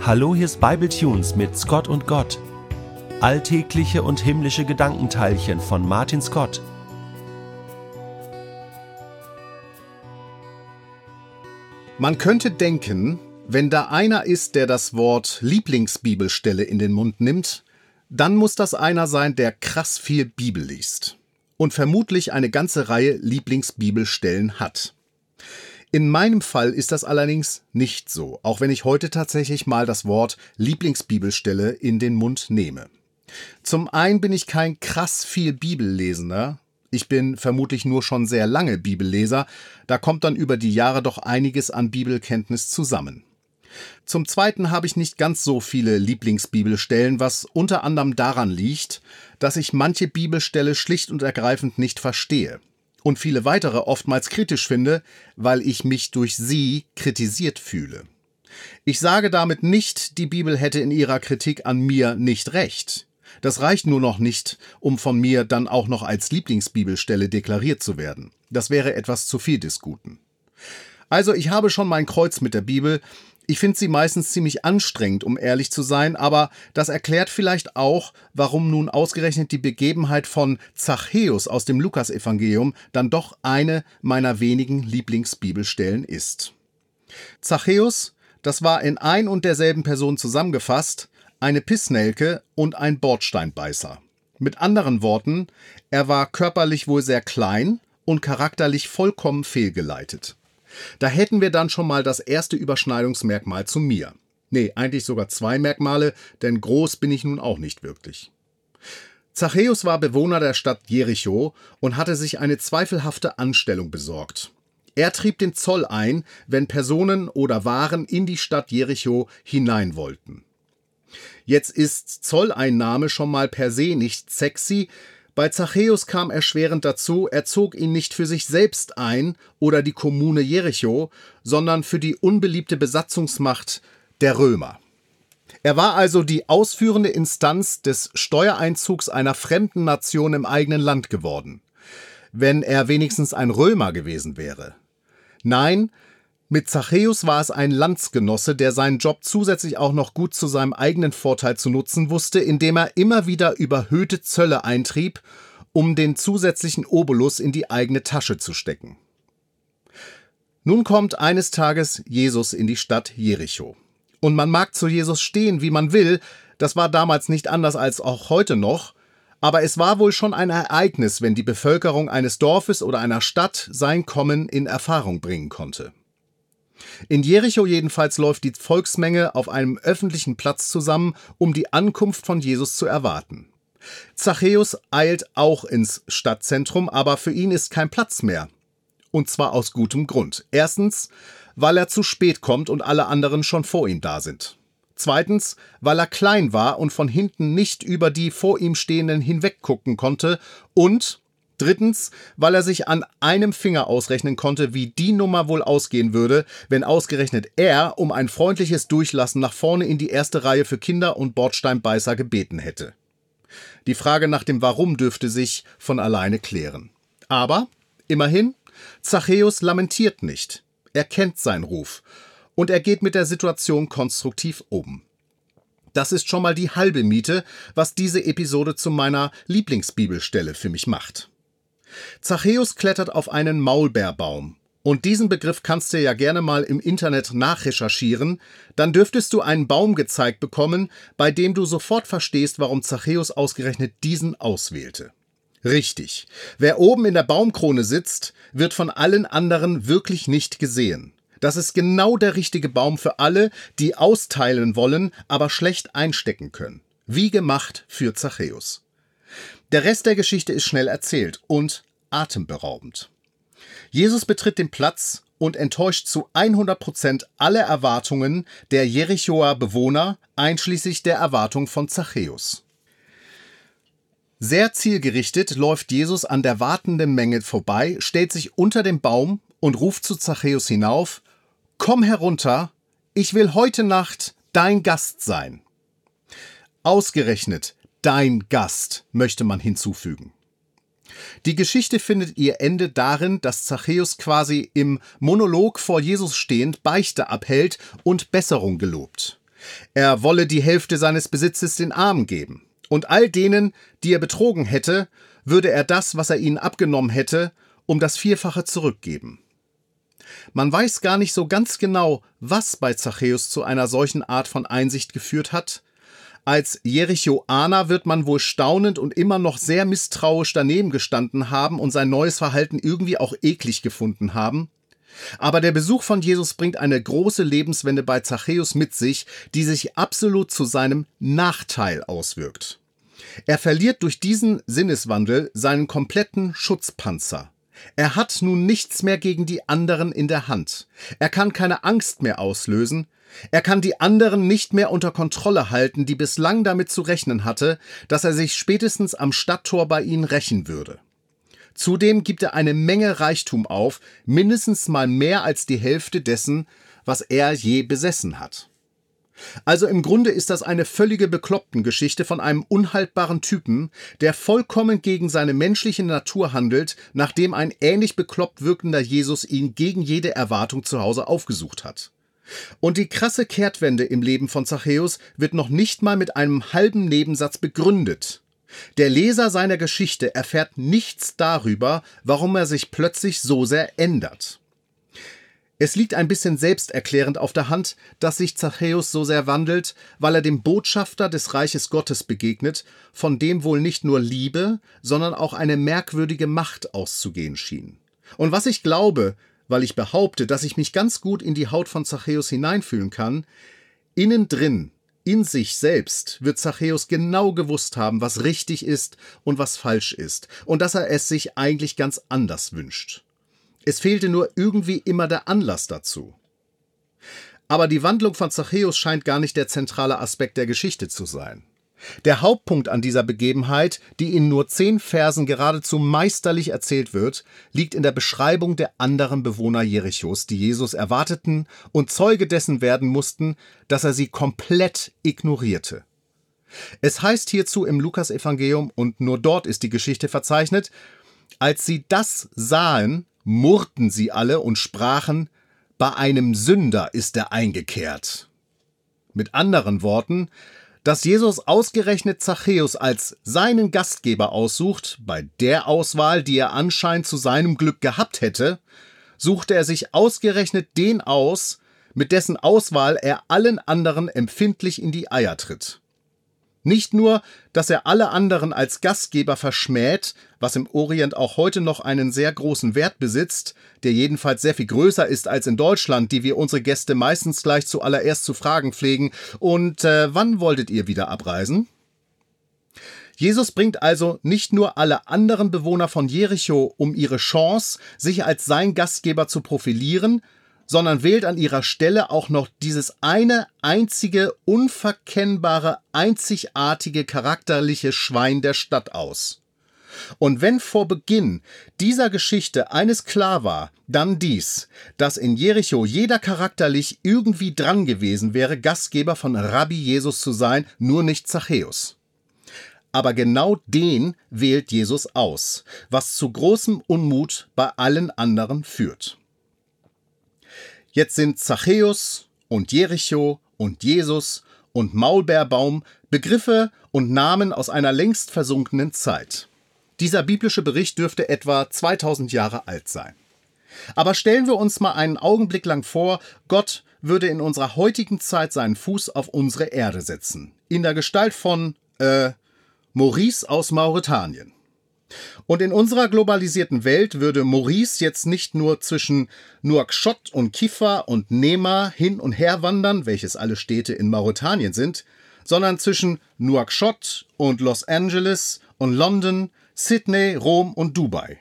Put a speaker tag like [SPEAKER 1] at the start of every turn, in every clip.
[SPEAKER 1] Hallo, hier ist Bible Tunes mit Scott und Gott. Alltägliche und himmlische Gedankenteilchen von Martin Scott.
[SPEAKER 2] Man könnte denken, wenn da einer ist, der das Wort Lieblingsbibelstelle in den Mund nimmt, dann muss das einer sein, der krass viel Bibel liest und vermutlich eine ganze Reihe Lieblingsbibelstellen hat. In meinem Fall ist das allerdings nicht so, auch wenn ich heute tatsächlich mal das Wort Lieblingsbibelstelle in den Mund nehme. Zum einen bin ich kein krass viel Bibellesender, ich bin vermutlich nur schon sehr lange Bibelleser, da kommt dann über die Jahre doch einiges an Bibelkenntnis zusammen. Zum Zweiten habe ich nicht ganz so viele Lieblingsbibelstellen, was unter anderem daran liegt, dass ich manche Bibelstelle schlicht und ergreifend nicht verstehe und viele weitere oftmals kritisch finde, weil ich mich durch sie kritisiert fühle. Ich sage damit nicht, die Bibel hätte in ihrer Kritik an mir nicht recht. Das reicht nur noch nicht, um von mir dann auch noch als Lieblingsbibelstelle deklariert zu werden. Das wäre etwas zu viel des Guten. Also ich habe schon mein Kreuz mit der Bibel, ich finde sie meistens ziemlich anstrengend, um ehrlich zu sein, aber das erklärt vielleicht auch, warum nun ausgerechnet die Begebenheit von Zachäus aus dem Lukasevangelium dann doch eine meiner wenigen Lieblingsbibelstellen ist. Zachäus, das war in ein und derselben Person zusammengefasst, eine Pissnelke und ein Bordsteinbeißer. Mit anderen Worten, er war körperlich wohl sehr klein und charakterlich vollkommen fehlgeleitet. Da hätten wir dann schon mal das erste Überschneidungsmerkmal zu mir. Nee, eigentlich sogar zwei Merkmale, denn groß bin ich nun auch nicht wirklich. Zachäus war Bewohner der Stadt Jericho und hatte sich eine zweifelhafte Anstellung besorgt. Er trieb den Zoll ein, wenn Personen oder Waren in die Stadt Jericho hinein wollten. Jetzt ist Zolleinnahme schon mal per se nicht sexy, bei Zachäus kam erschwerend dazu, er zog ihn nicht für sich selbst ein oder die Kommune Jericho, sondern für die unbeliebte Besatzungsmacht der Römer. Er war also die ausführende Instanz des Steuereinzugs einer fremden Nation im eigenen Land geworden. Wenn er wenigstens ein Römer gewesen wäre. Nein, mit Zachäus war es ein Landsgenosse, der seinen Job zusätzlich auch noch gut zu seinem eigenen Vorteil zu nutzen wusste, indem er immer wieder überhöhte Zölle eintrieb, um den zusätzlichen Obolus in die eigene Tasche zu stecken. Nun kommt eines Tages Jesus in die Stadt Jericho. Und man mag zu Jesus stehen, wie man will, das war damals nicht anders als auch heute noch, aber es war wohl schon ein Ereignis, wenn die Bevölkerung eines Dorfes oder einer Stadt sein Kommen in Erfahrung bringen konnte. In Jericho jedenfalls läuft die Volksmenge auf einem öffentlichen Platz zusammen, um die Ankunft von Jesus zu erwarten. Zachäus eilt auch ins Stadtzentrum, aber für ihn ist kein Platz mehr. Und zwar aus gutem Grund. Erstens, weil er zu spät kommt und alle anderen schon vor ihm da sind. Zweitens, weil er klein war und von hinten nicht über die vor ihm stehenden hinweggucken konnte. Und Drittens, weil er sich an einem Finger ausrechnen konnte, wie die Nummer wohl ausgehen würde, wenn ausgerechnet er um ein freundliches Durchlassen nach vorne in die erste Reihe für Kinder und Bordsteinbeißer gebeten hätte. Die Frage nach dem Warum dürfte sich von alleine klären. Aber, immerhin, Zachäus lamentiert nicht. Er kennt seinen Ruf. Und er geht mit der Situation konstruktiv um. Das ist schon mal die halbe Miete, was diese Episode zu meiner Lieblingsbibelstelle für mich macht. Zachäus klettert auf einen Maulbeerbaum. Und diesen Begriff kannst du ja gerne mal im Internet nachrecherchieren, dann dürftest du einen Baum gezeigt bekommen, bei dem du sofort verstehst, warum Zachäus ausgerechnet diesen auswählte. Richtig, wer oben in der Baumkrone sitzt, wird von allen anderen wirklich nicht gesehen. Das ist genau der richtige Baum für alle, die austeilen wollen, aber schlecht einstecken können. Wie gemacht für Zachäus. Der Rest der Geschichte ist schnell erzählt und atemberaubend. Jesus betritt den Platz und enttäuscht zu 100 Prozent alle Erwartungen der Jerichoer Bewohner, einschließlich der Erwartung von Zachäus. Sehr zielgerichtet läuft Jesus an der wartenden Menge vorbei, stellt sich unter dem Baum und ruft zu Zachäus hinauf: Komm herunter, ich will heute Nacht dein Gast sein. Ausgerechnet dein Gast möchte man hinzufügen. Die Geschichte findet ihr Ende darin, dass Zachäus quasi im Monolog vor Jesus stehend Beichte abhält und Besserung gelobt. Er wolle die Hälfte seines Besitzes den Armen geben. Und all denen, die er betrogen hätte, würde er das, was er ihnen abgenommen hätte, um das Vierfache zurückgeben. Man weiß gar nicht so ganz genau, was bei Zachäus zu einer solchen Art von Einsicht geführt hat. Als Jerichoaner wird man wohl staunend und immer noch sehr misstrauisch daneben gestanden haben und sein neues Verhalten irgendwie auch eklig gefunden haben. Aber der Besuch von Jesus bringt eine große Lebenswende bei Zachäus mit sich, die sich absolut zu seinem Nachteil auswirkt. Er verliert durch diesen Sinneswandel seinen kompletten Schutzpanzer. Er hat nun nichts mehr gegen die anderen in der Hand. Er kann keine Angst mehr auslösen. Er kann die anderen nicht mehr unter Kontrolle halten, die bislang damit zu rechnen hatte, dass er sich spätestens am Stadttor bei ihnen rächen würde. Zudem gibt er eine Menge Reichtum auf, mindestens mal mehr als die Hälfte dessen, was er je besessen hat. Also im Grunde ist das eine völlige Bekloppten-Geschichte von einem unhaltbaren Typen, der vollkommen gegen seine menschliche Natur handelt, nachdem ein ähnlich bekloppt wirkender Jesus ihn gegen jede Erwartung zu Hause aufgesucht hat. Und die krasse Kehrtwende im Leben von Zachäus wird noch nicht mal mit einem halben Nebensatz begründet. Der Leser seiner Geschichte erfährt nichts darüber, warum er sich plötzlich so sehr ändert. Es liegt ein bisschen selbsterklärend auf der Hand, dass sich Zachäus so sehr wandelt, weil er dem Botschafter des Reiches Gottes begegnet, von dem wohl nicht nur Liebe, sondern auch eine merkwürdige Macht auszugehen schien. Und was ich glaube, weil ich behaupte, dass ich mich ganz gut in die Haut von Zachäus hineinfühlen kann, innen drin, in sich selbst, wird Zachäus genau gewusst haben, was richtig ist und was falsch ist, und dass er es sich eigentlich ganz anders wünscht. Es fehlte nur irgendwie immer der Anlass dazu. Aber die Wandlung von Zachäus scheint gar nicht der zentrale Aspekt der Geschichte zu sein. Der Hauptpunkt an dieser Begebenheit, die in nur zehn Versen geradezu meisterlich erzählt wird, liegt in der Beschreibung der anderen Bewohner Jerichos, die Jesus erwarteten und Zeuge dessen werden mussten, dass er sie komplett ignorierte. Es heißt hierzu im Lukasevangelium, und nur dort ist die Geschichte verzeichnet, als sie das sahen, murrten sie alle und sprachen, bei einem Sünder ist er eingekehrt. Mit anderen Worten, dass Jesus ausgerechnet Zachäus als seinen Gastgeber aussucht, bei der Auswahl, die er anscheinend zu seinem Glück gehabt hätte, suchte er sich ausgerechnet den aus, mit dessen Auswahl er allen anderen empfindlich in die Eier tritt. Nicht nur, dass er alle anderen als Gastgeber verschmäht, was im Orient auch heute noch einen sehr großen Wert besitzt, der jedenfalls sehr viel größer ist als in Deutschland, die wir unsere Gäste meistens gleich zuallererst zu fragen pflegen, und äh, wann wolltet ihr wieder abreisen? Jesus bringt also nicht nur alle anderen Bewohner von Jericho um ihre Chance, sich als sein Gastgeber zu profilieren, sondern wählt an ihrer Stelle auch noch dieses eine einzige, unverkennbare, einzigartige charakterliche Schwein der Stadt aus. Und wenn vor Beginn dieser Geschichte eines klar war, dann dies, dass in Jericho jeder charakterlich irgendwie dran gewesen wäre, Gastgeber von Rabbi Jesus zu sein, nur nicht Zachäus. Aber genau den wählt Jesus aus, was zu großem Unmut bei allen anderen führt. Jetzt sind Zachäus und Jericho und Jesus und Maulbeerbaum Begriffe und Namen aus einer längst versunkenen Zeit. Dieser biblische Bericht dürfte etwa 2000 Jahre alt sein. Aber stellen wir uns mal einen Augenblick lang vor, Gott würde in unserer heutigen Zeit seinen Fuß auf unsere Erde setzen. In der Gestalt von, äh, Maurice aus Mauretanien. Und in unserer globalisierten Welt würde Maurice jetzt nicht nur zwischen Nouakchott und Kifa und Nema hin und her wandern, welches alle Städte in Mauretanien sind, sondern zwischen Nouakchott und Los Angeles und London, Sydney, Rom und Dubai.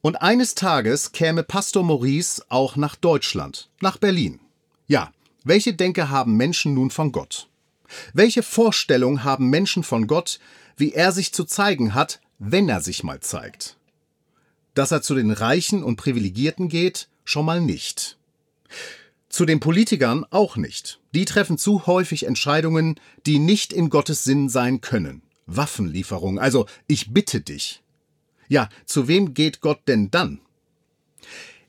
[SPEAKER 2] Und eines Tages käme Pastor Maurice auch nach Deutschland, nach Berlin. Ja, welche Denke haben Menschen nun von Gott? Welche Vorstellung haben Menschen von Gott, wie er sich zu zeigen hat, wenn er sich mal zeigt. Dass er zu den Reichen und Privilegierten geht, schon mal nicht. Zu den Politikern auch nicht. Die treffen zu häufig Entscheidungen, die nicht in Gottes Sinn sein können. Waffenlieferung, also ich bitte dich. Ja, zu wem geht Gott denn dann?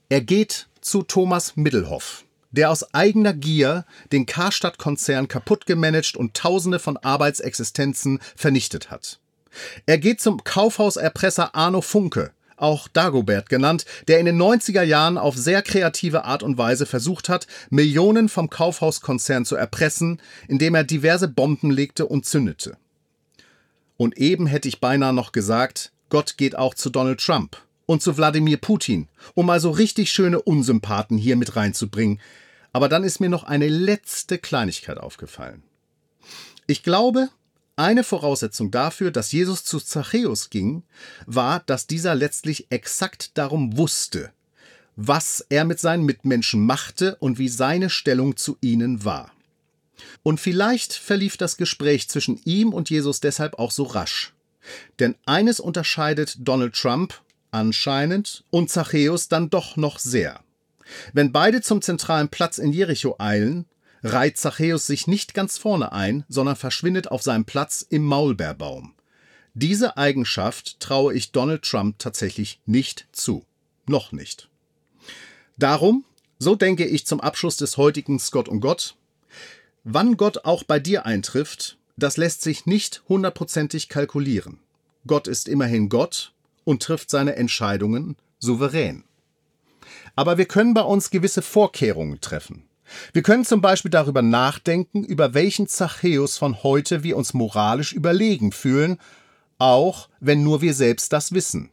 [SPEAKER 2] Er geht zu Thomas Middelhoff, der aus eigener Gier den Karstadt-Konzern kaputt gemanagt und Tausende von Arbeitsexistenzen vernichtet hat. Er geht zum Kaufhauserpresser Arno Funke, auch Dagobert genannt, der in den 90er Jahren auf sehr kreative Art und Weise versucht hat, Millionen vom Kaufhauskonzern zu erpressen, indem er diverse Bomben legte und zündete. Und eben hätte ich beinahe noch gesagt, Gott geht auch zu Donald Trump und zu Wladimir Putin, um mal so richtig schöne Unsympathen hier mit reinzubringen. Aber dann ist mir noch eine letzte Kleinigkeit aufgefallen. Ich glaube, eine Voraussetzung dafür, dass Jesus zu Zachäus ging, war, dass dieser letztlich exakt darum wusste, was er mit seinen Mitmenschen machte und wie seine Stellung zu ihnen war. Und vielleicht verlief das Gespräch zwischen ihm und Jesus deshalb auch so rasch. Denn eines unterscheidet Donald Trump anscheinend und Zachäus dann doch noch sehr. Wenn beide zum zentralen Platz in Jericho eilen, reiht Zachäus sich nicht ganz vorne ein, sondern verschwindet auf seinem Platz im Maulbeerbaum. Diese Eigenschaft traue ich Donald Trump tatsächlich nicht zu. Noch nicht. Darum, so denke ich zum Abschluss des heutigen Scott und Gott, wann Gott auch bei dir eintrifft, das lässt sich nicht hundertprozentig kalkulieren. Gott ist immerhin Gott und trifft seine Entscheidungen souverän. Aber wir können bei uns gewisse Vorkehrungen treffen. Wir können zum Beispiel darüber nachdenken, über welchen Zachäus von heute wir uns moralisch überlegen fühlen, auch wenn nur wir selbst das wissen.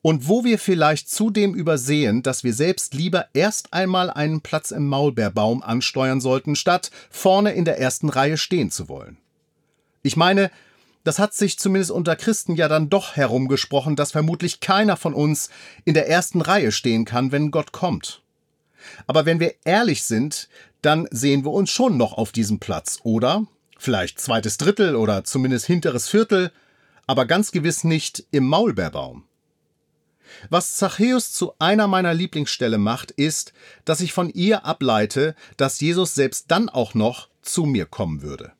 [SPEAKER 2] Und wo wir vielleicht zudem übersehen, dass wir selbst lieber erst einmal einen Platz im Maulbeerbaum ansteuern sollten, statt vorne in der ersten Reihe stehen zu wollen. Ich meine, das hat sich zumindest unter Christen ja dann doch herumgesprochen, dass vermutlich keiner von uns in der ersten Reihe stehen kann, wenn Gott kommt. Aber wenn wir ehrlich sind, dann sehen wir uns schon noch auf diesem Platz, oder? Vielleicht zweites Drittel oder zumindest hinteres Viertel, aber ganz gewiss nicht im Maulbeerbaum. Was Zachäus zu einer meiner Lieblingsstelle macht, ist, dass ich von ihr ableite, dass Jesus selbst dann auch noch zu mir kommen würde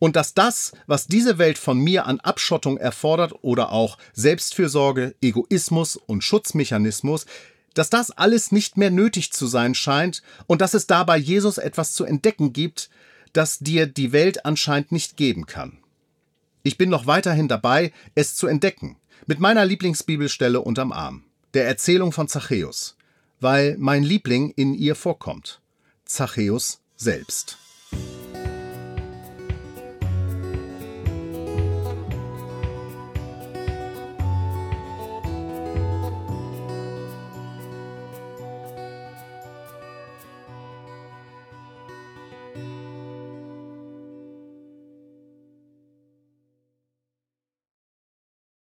[SPEAKER 2] und dass das, was diese Welt von mir an Abschottung erfordert oder auch Selbstfürsorge, Egoismus und Schutzmechanismus, dass das alles nicht mehr nötig zu sein scheint und dass es dabei Jesus etwas zu entdecken gibt, das dir die Welt anscheinend nicht geben kann. Ich bin noch weiterhin dabei, es zu entdecken, mit meiner Lieblingsbibelstelle unterm Arm, der Erzählung von Zachäus, weil mein Liebling in ihr vorkommt, Zachäus selbst.